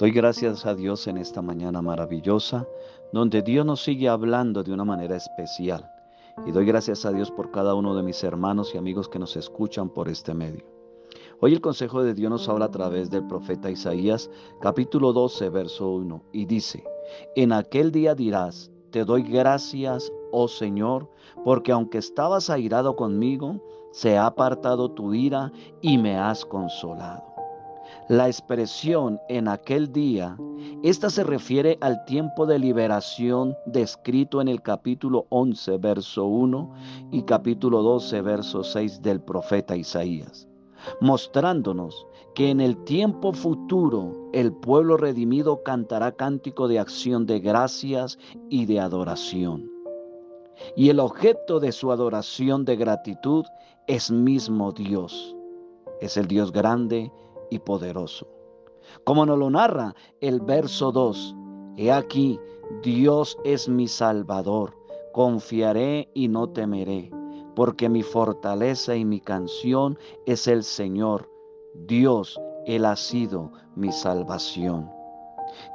Doy gracias a Dios en esta mañana maravillosa, donde Dios nos sigue hablando de una manera especial. Y doy gracias a Dios por cada uno de mis hermanos y amigos que nos escuchan por este medio. Hoy el consejo de Dios nos habla a través del profeta Isaías, capítulo 12, verso 1, y dice, En aquel día dirás, te doy gracias, oh Señor, porque aunque estabas airado conmigo, se ha apartado tu ira y me has consolado. La expresión en aquel día, esta se refiere al tiempo de liberación descrito en el capítulo 11, verso 1 y capítulo 12, verso 6 del profeta Isaías, mostrándonos que en el tiempo futuro el pueblo redimido cantará cántico de acción de gracias y de adoración. Y el objeto de su adoración de gratitud es mismo Dios. Es el Dios grande, y poderoso. Como nos lo narra el verso 2, he aquí, Dios es mi Salvador, confiaré y no temeré, porque mi fortaleza y mi canción es el Señor, Dios, Él ha sido mi salvación.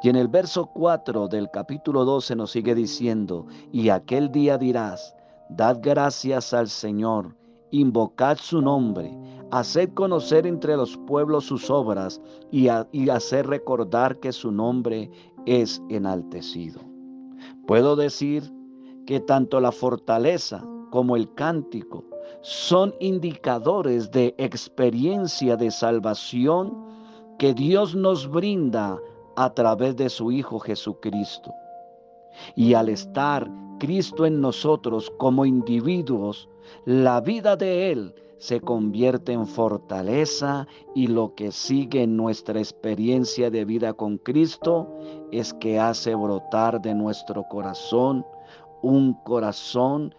Y en el verso 4 del capítulo 12 nos sigue diciendo, y aquel día dirás, dad gracias al Señor, invocad su nombre, haced conocer entre los pueblos sus obras y, hacer recordar que su nombre es enaltecido. Puedo decir que tanto la fortaleza como el cántico son indicadores de experiencia de salvación que Dios nos brinda a través de su Hijo Jesucristo. Y al estar Cristo en nosotros como individuos, la vida de Él se convierte en fortaleza y lo que sigue en nuestra experiencia de vida con Cristo es que hace brotar de nuestro corazón un corazón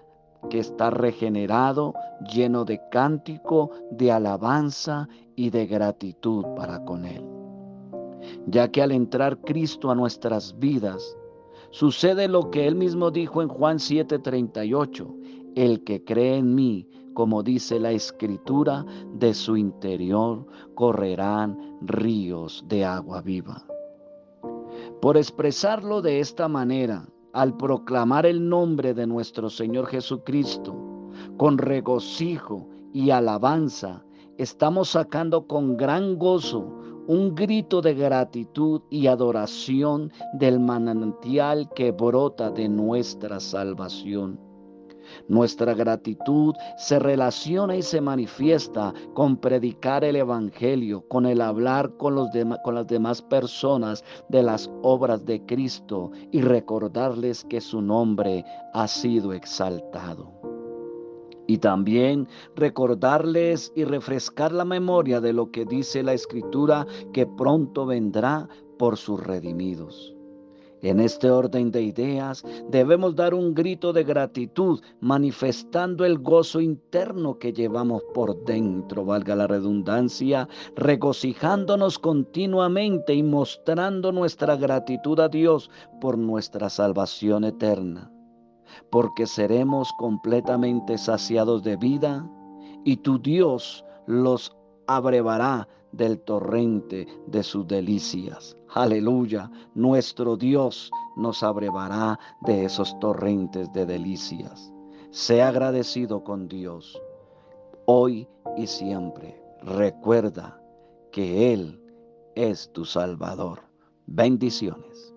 que está regenerado, lleno de cántico, de alabanza y de gratitud para con Él. Ya que al entrar Cristo a nuestras vidas, sucede lo que Él mismo dijo en Juan 7:38, el que cree en mí, como dice la escritura, de su interior correrán ríos de agua viva. Por expresarlo de esta manera, al proclamar el nombre de nuestro Señor Jesucristo, con regocijo y alabanza, estamos sacando con gran gozo un grito de gratitud y adoración del manantial que brota de nuestra salvación. Nuestra gratitud se relaciona y se manifiesta con predicar el Evangelio, con el hablar con, los con las demás personas de las obras de Cristo y recordarles que su nombre ha sido exaltado. Y también recordarles y refrescar la memoria de lo que dice la Escritura que pronto vendrá por sus redimidos. En este orden de ideas debemos dar un grito de gratitud manifestando el gozo interno que llevamos por dentro, valga la redundancia, regocijándonos continuamente y mostrando nuestra gratitud a Dios por nuestra salvación eterna, porque seremos completamente saciados de vida y tu Dios los abrevará del torrente de sus delicias. Aleluya, nuestro Dios nos abrevará de esos torrentes de delicias. Sea agradecido con Dios, hoy y siempre. Recuerda que Él es tu Salvador. Bendiciones.